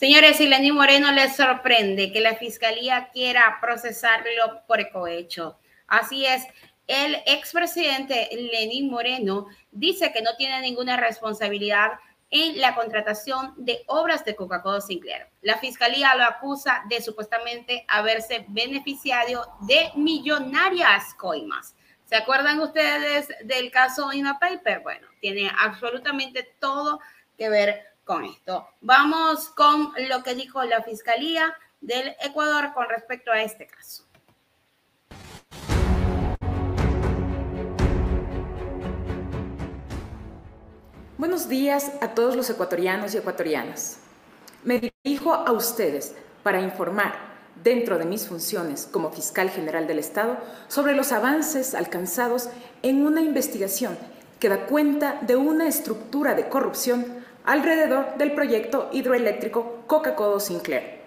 Señores, si Lenín Moreno les sorprende que la fiscalía quiera procesarlo por cohecho. Así es, el expresidente Lenín Moreno dice que no tiene ninguna responsabilidad en la contratación de obras de Coca-Cola Sinclair. La fiscalía lo acusa de supuestamente haberse beneficiado de millonarias coimas. ¿Se acuerdan ustedes del caso Ina Paper? Bueno, tiene absolutamente todo que ver con esto. Vamos con lo que dijo la fiscalía del Ecuador con respecto a este caso. Buenos días a todos los ecuatorianos y ecuatorianas. Me dirijo a ustedes para informar, dentro de mis funciones como fiscal general del Estado, sobre los avances alcanzados en una investigación que da cuenta de una estructura de corrupción alrededor del proyecto hidroeléctrico Coca-Cola Sinclair,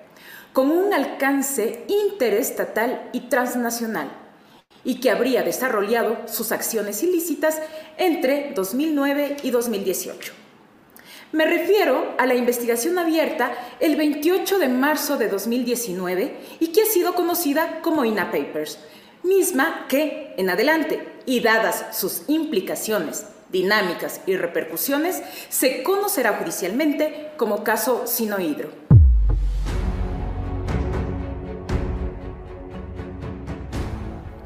con un alcance interestatal y transnacional y que habría desarrollado sus acciones ilícitas entre 2009 y 2018. Me refiero a la investigación abierta el 28 de marzo de 2019 y que ha sido conocida como INA Papers, misma que, en adelante, y dadas sus implicaciones, dinámicas y repercusiones, se conocerá judicialmente como caso Sinohidro.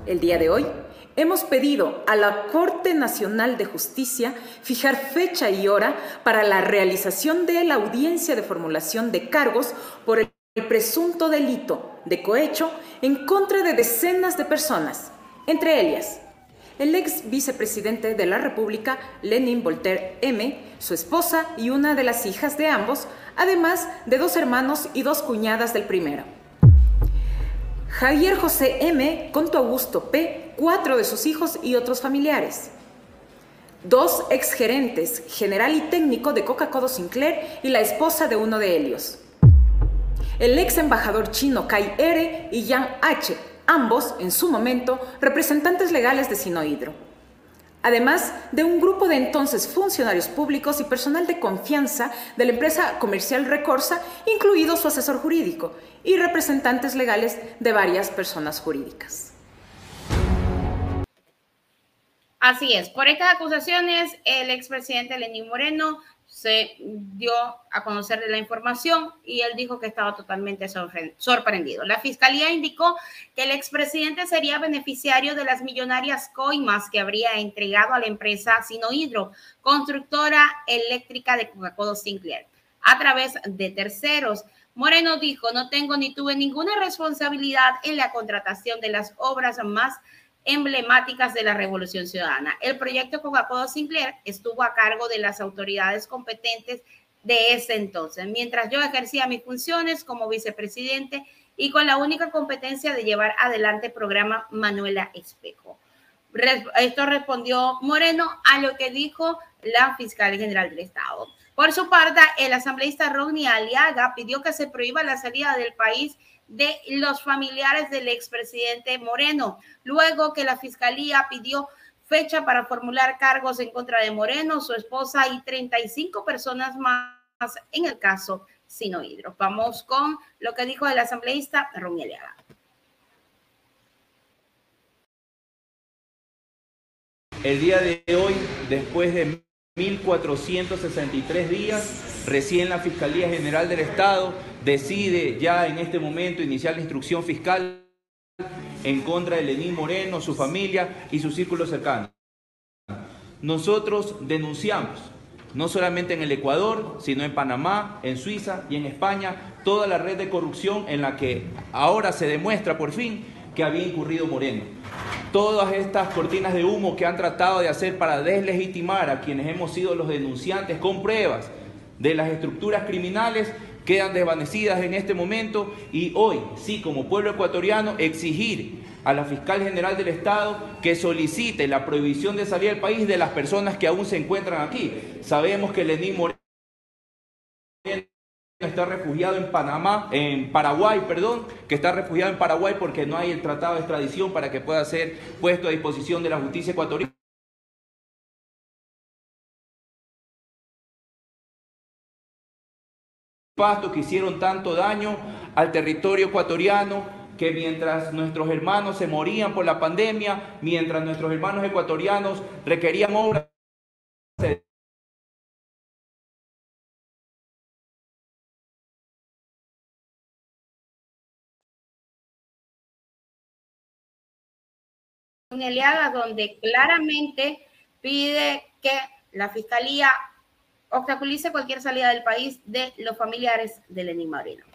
El día de hoy hemos pedido a la Corte Nacional de Justicia fijar fecha y hora para la realización de la audiencia de formulación de cargos por el presunto delito de cohecho en contra de decenas de personas, entre ellas el ex vicepresidente de la República, Lenin Voltaire M., su esposa y una de las hijas de ambos, además de dos hermanos y dos cuñadas del primero. Javier José M., Conto Augusto P., cuatro de sus hijos y otros familiares. Dos exgerentes, general y técnico de Coca-Cola Sinclair y la esposa de uno de ellos. El ex embajador chino Kai R. y Yang H., ambos, en su momento, representantes legales de Sinohidro además de un grupo de entonces funcionarios públicos y personal de confianza de la empresa comercial Recorsa, incluido su asesor jurídico, y representantes legales de varias personas jurídicas. Así es, por estas acusaciones, el expresidente Lenín Moreno se dio a conocer la información y él dijo que estaba totalmente sorprendido. La fiscalía indicó que el expresidente sería beneficiario de las millonarias coimas que habría entregado a la empresa Sinohidro, constructora eléctrica de Coca-Cola Sinclair, a través de terceros. Moreno dijo, no tengo ni tuve ninguna responsabilidad en la contratación de las obras más emblemáticas de la Revolución Ciudadana. El proyecto Coca-Cola Sinclair estuvo a cargo de las autoridades competentes de ese entonces, mientras yo ejercía mis funciones como vicepresidente y con la única competencia de llevar adelante el programa Manuela Espejo. Esto respondió Moreno a lo que dijo la fiscal general del Estado. Por su parte, el asambleísta Rodney Aliaga pidió que se prohíba la salida del país de los familiares del expresidente Moreno, luego que la fiscalía pidió fecha para formular cargos en contra de Moreno, su esposa y 35 personas más en el caso Sinohidro. Vamos con lo que dijo el asambleísta Romieliaga. El día de hoy, después de 1.463 días, recién la Fiscalía General del Estado decide ya en este momento iniciar la instrucción fiscal en contra de Lenín Moreno, su familia y su círculo cercano. Nosotros denunciamos, no solamente en el Ecuador, sino en Panamá, en Suiza y en España, toda la red de corrupción en la que ahora se demuestra por fin que había incurrido Moreno todas estas cortinas de humo que han tratado de hacer para deslegitimar a quienes hemos sido los denunciantes con pruebas de las estructuras criminales quedan desvanecidas en este momento y hoy, sí, como pueblo ecuatoriano, exigir a la fiscal general del Estado que solicite la prohibición de salir del país de las personas que aún se encuentran aquí. Sabemos que Lenín Moreno está refugiado en Panamá, en Paraguay, perdón, que está refugiado en Paraguay porque no hay el tratado de extradición para que pueda ser puesto a disposición de la justicia ecuatoriana. pastos que hicieron tanto daño al territorio ecuatoriano, que mientras nuestros hermanos se morían por la pandemia, mientras nuestros hermanos ecuatorianos requerían obras Eliaga, donde claramente pide que la Fiscalía obstaculice cualquier salida del país de los familiares de Lenín Moreno.